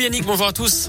Salut Yannick, bonjour à tous.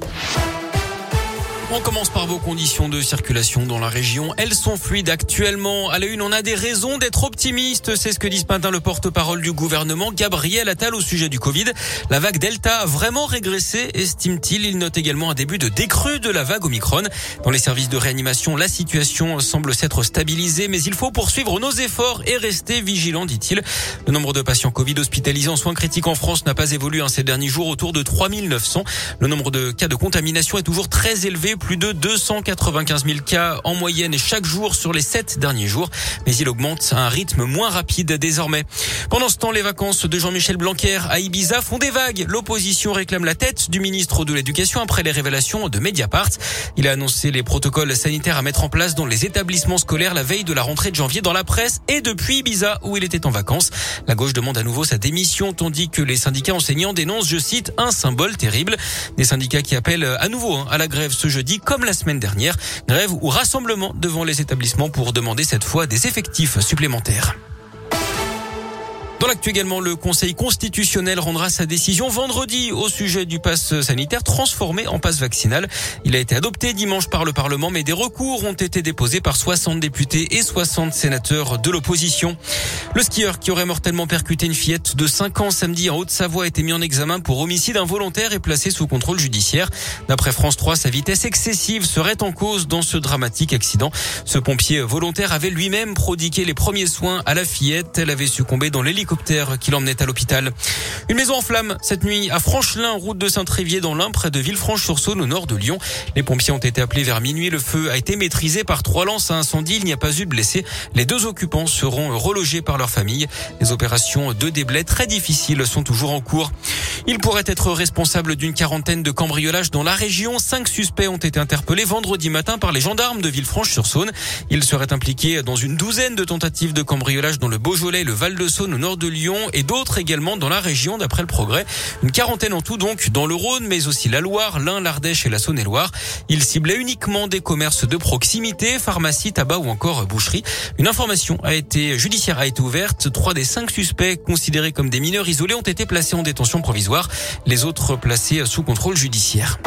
On commence par vos conditions de circulation dans la région. Elles sont fluides actuellement. À la une, on a des raisons d'être optimiste. C'est ce que dit ce le porte-parole du gouvernement, Gabriel Attal, au sujet du Covid. La vague Delta a vraiment régressé, estime-t-il. Il note également un début de décrue de la vague Omicron. Dans les services de réanimation, la situation semble s'être stabilisée, mais il faut poursuivre nos efforts et rester vigilants, dit-il. Le nombre de patients Covid hospitalisés en soins critiques en France n'a pas évolué en ces derniers jours, autour de 3900. Le nombre de cas de contamination est toujours très élevé plus de 295 000 cas en moyenne chaque jour sur les sept derniers jours, mais il augmente à un rythme moins rapide désormais. Pendant ce temps, les vacances de Jean-Michel Blanquer à Ibiza font des vagues. L'opposition réclame la tête du ministre de l'Éducation après les révélations de Mediapart. Il a annoncé les protocoles sanitaires à mettre en place dans les établissements scolaires la veille de la rentrée de janvier dans la presse et depuis Ibiza où il était en vacances. La gauche demande à nouveau sa démission tandis que les syndicats enseignants dénoncent, je cite, un symbole terrible. Des syndicats qui appellent à nouveau hein, à la grève ce jeudi comme la semaine dernière. Grève ou rassemblement devant les établissements pour demander cette fois des effectifs supplémentaires. Dans l'actu également, le Conseil constitutionnel rendra sa décision vendredi au sujet du pass sanitaire transformé en passe vaccinal. Il a été adopté dimanche par le Parlement, mais des recours ont été déposés par 60 députés et 60 sénateurs de l'opposition. Le skieur qui aurait mortellement percuté une fillette de 5 ans samedi en Haute-Savoie a été mis en examen pour homicide involontaire et placé sous contrôle judiciaire. D'après France 3, sa vitesse excessive serait en cause dans ce dramatique accident. Ce pompier volontaire avait lui-même prodigué les premiers soins à la fillette. Elle avait succombé dans l'hélicoptère qui l'emmenait à l'hôpital. Une maison en flammes cette nuit à Franchelin, route de Saint-Trévier dans l'Ain, près de Villefranche-sur-Saône au nord de Lyon. Les pompiers ont été appelés vers minuit. Le feu a été maîtrisé par trois lances à incendie. Il n'y a pas eu de blessés. Les deux occupants seront relogés par leur famille. Les opérations de déblai très difficiles sont toujours en cours. Il pourrait être responsable d'une quarantaine de cambriolages dans la région. Cinq suspects ont été interpellés vendredi matin par les gendarmes de Villefranche-sur-Saône. Ils seraient impliqués dans une douzaine de tentatives de cambriolage dans le Beaujolais, le Val-de-Saône au nord de Lyon et d'autres également dans la région d'après le progrès. Une quarantaine en tout donc dans le Rhône mais aussi la Loire, l'Ain, l'Ardèche et la Saône-et-Loire. Ils ciblaient uniquement des commerces de proximité, pharmacie, tabac ou encore boucherie. Une information a été judiciaire a été ouverte. Trois des cinq suspects considérés comme des mineurs isolés ont été placés en détention provisoire. Les autres placés sous contrôle judiciaire.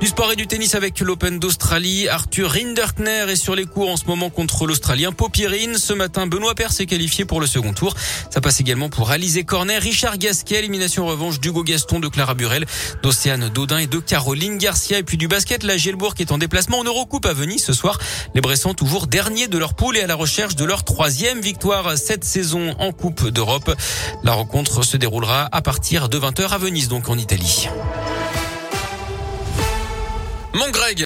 Du sport et du tennis avec l'Open d'Australie. Arthur Rinderkner est sur les cours en ce moment contre l'Australien Popirine. Ce matin, Benoît Paire s'est qualifié pour le second tour. Ça passe également pour Alizé Cornet, Richard Gasquet, élimination revanche d'Hugo Gaston, de Clara Burel, d'Océane Dodin et de Caroline Garcia. Et puis du basket, la Gielbourg est en déplacement en Eurocoupe à Venise ce soir. Les Bressans toujours derniers de leur poule et à la recherche de leur troisième victoire cette saison en Coupe d'Europe. La rencontre se déroulera à partir de 20h à Venise, donc en Italie. Mon Greg